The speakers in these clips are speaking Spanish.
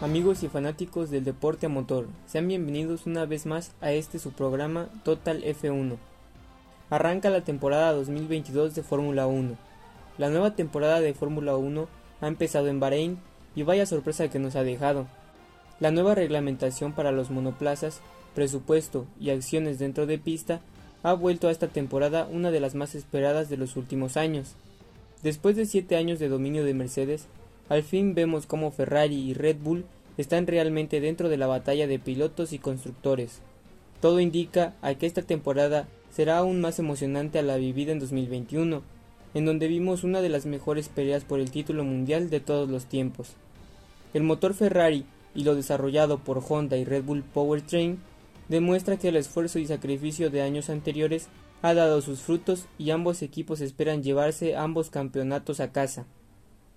Amigos y fanáticos del deporte a motor, sean bienvenidos una vez más a este su programa Total F1. Arranca la temporada 2022 de Fórmula 1. La nueva temporada de Fórmula 1 ha empezado en Bahrein y vaya sorpresa que nos ha dejado. La nueva reglamentación para los monoplazas, presupuesto y acciones dentro de pista ha vuelto a esta temporada una de las más esperadas de los últimos años. Después de siete años de dominio de Mercedes, al fin vemos cómo Ferrari y Red Bull están realmente dentro de la batalla de pilotos y constructores. Todo indica a que esta temporada será aún más emocionante a la vivida en 2021, en donde vimos una de las mejores peleas por el título mundial de todos los tiempos. El motor Ferrari y lo desarrollado por Honda y Red Bull Powertrain demuestra que el esfuerzo y sacrificio de años anteriores ha dado sus frutos y ambos equipos esperan llevarse ambos campeonatos a casa.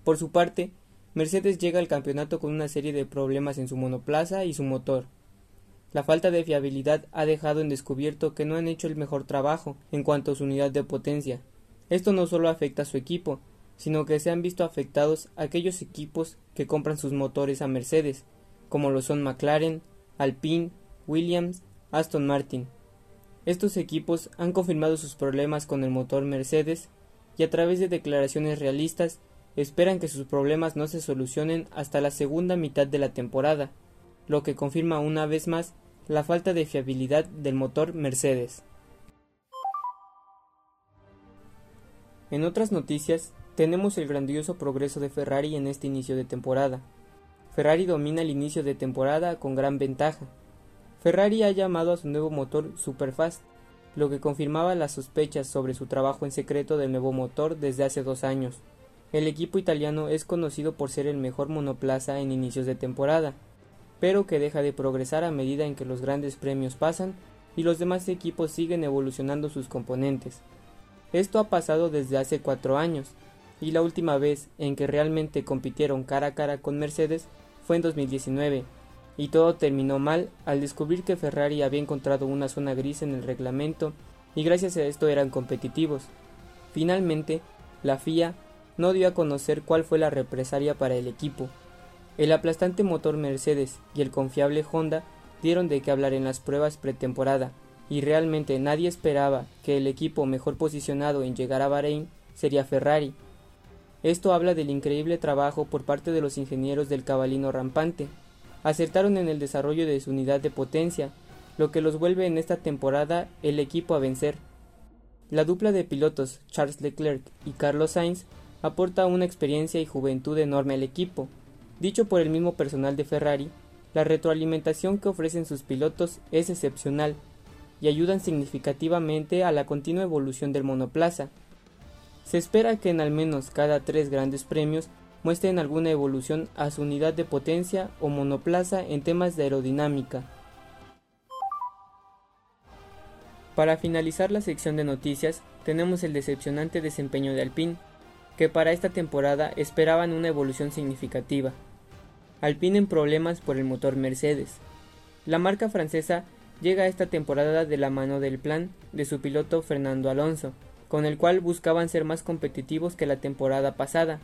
Por su parte, Mercedes llega al campeonato con una serie de problemas en su monoplaza y su motor. La falta de fiabilidad ha dejado en descubierto que no han hecho el mejor trabajo en cuanto a su unidad de potencia. Esto no solo afecta a su equipo, sino que se han visto afectados aquellos equipos que compran sus motores a Mercedes, como lo son McLaren, Alpine, Williams, Aston Martin. Estos equipos han confirmado sus problemas con el motor Mercedes y a través de declaraciones realistas esperan que sus problemas no se solucionen hasta la segunda mitad de la temporada, lo que confirma una vez más la falta de fiabilidad del motor Mercedes. En otras noticias, tenemos el grandioso progreso de Ferrari en este inicio de temporada. Ferrari domina el inicio de temporada con gran ventaja. Ferrari ha llamado a su nuevo motor Superfast, lo que confirmaba las sospechas sobre su trabajo en secreto del nuevo motor desde hace dos años. El equipo italiano es conocido por ser el mejor monoplaza en inicios de temporada, pero que deja de progresar a medida en que los grandes premios pasan y los demás equipos siguen evolucionando sus componentes. Esto ha pasado desde hace cuatro años, y la última vez en que realmente compitieron cara a cara con Mercedes fue en 2019, y todo terminó mal al descubrir que Ferrari había encontrado una zona gris en el reglamento y gracias a esto eran competitivos. Finalmente, la FIA no dio a conocer cuál fue la represalia para el equipo. El aplastante motor Mercedes y el confiable Honda dieron de qué hablar en las pruebas pretemporada, y realmente nadie esperaba que el equipo mejor posicionado en llegar a Bahrein sería Ferrari. Esto habla del increíble trabajo por parte de los ingenieros del cabalino rampante. Acertaron en el desarrollo de su unidad de potencia, lo que los vuelve en esta temporada el equipo a vencer. La dupla de pilotos Charles Leclerc y Carlos Sainz aporta una experiencia y juventud enorme al equipo. Dicho por el mismo personal de Ferrari, la retroalimentación que ofrecen sus pilotos es excepcional y ayudan significativamente a la continua evolución del monoplaza. Se espera que en al menos cada tres grandes premios muestren alguna evolución a su unidad de potencia o monoplaza en temas de aerodinámica. Para finalizar la sección de noticias, tenemos el decepcionante desempeño de Alpine, que para esta temporada esperaban una evolución significativa. Alpine en problemas por el motor Mercedes. La marca francesa llega a esta temporada de la mano del plan de su piloto Fernando Alonso, con el cual buscaban ser más competitivos que la temporada pasada,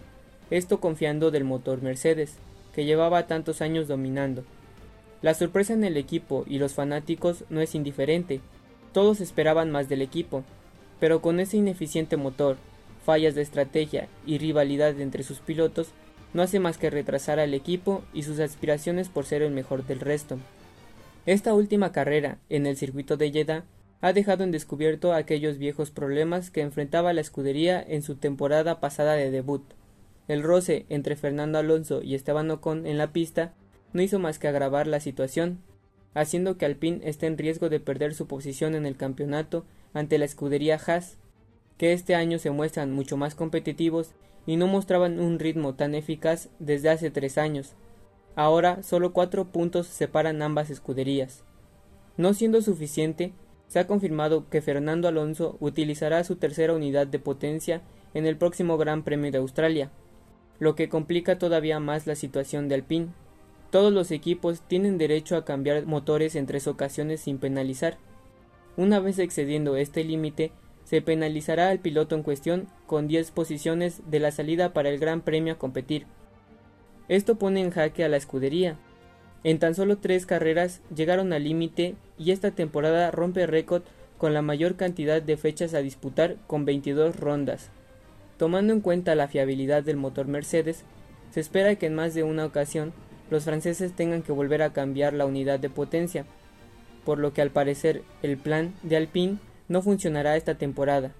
esto confiando del motor Mercedes, que llevaba tantos años dominando. La sorpresa en el equipo y los fanáticos no es indiferente, todos esperaban más del equipo, pero con ese ineficiente motor fallas de estrategia y rivalidad entre sus pilotos no hace más que retrasar al equipo y sus aspiraciones por ser el mejor del resto. Esta última carrera en el circuito de Jeddah ha dejado en descubierto aquellos viejos problemas que enfrentaba la escudería en su temporada pasada de debut. El roce entre Fernando Alonso y Esteban Ocon en la pista no hizo más que agravar la situación, haciendo que Alpine esté en riesgo de perder su posición en el campeonato ante la escudería Haas que este año se muestran mucho más competitivos y no mostraban un ritmo tan eficaz desde hace tres años. Ahora solo cuatro puntos separan ambas escuderías. No siendo suficiente, se ha confirmado que Fernando Alonso utilizará su tercera unidad de potencia en el próximo Gran Premio de Australia, lo que complica todavía más la situación de Alpine. Todos los equipos tienen derecho a cambiar motores en tres ocasiones sin penalizar. Una vez excediendo este límite, se penalizará al piloto en cuestión con 10 posiciones de la salida para el Gran Premio a competir. Esto pone en jaque a la escudería, En tan solo tres carreras llegaron al límite y esta temporada rompe récord con la mayor cantidad de fechas a disputar con 22 rondas. Tomando en cuenta la fiabilidad del motor Mercedes, se espera que en más de una ocasión los franceses tengan que volver a cambiar la unidad de potencia, por lo que al parecer el plan de Alpine no funcionará esta temporada.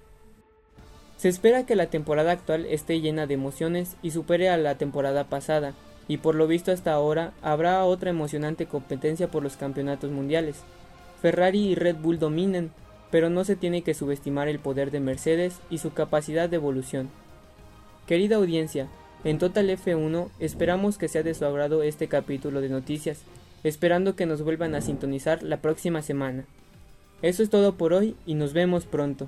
Se espera que la temporada actual esté llena de emociones y supere a la temporada pasada, y por lo visto hasta ahora habrá otra emocionante competencia por los campeonatos mundiales. Ferrari y Red Bull dominan, pero no se tiene que subestimar el poder de Mercedes y su capacidad de evolución. Querida audiencia, en Total F1 esperamos que sea de su agrado este capítulo de noticias, esperando que nos vuelvan a sintonizar la próxima semana. Eso es todo por hoy y nos vemos pronto.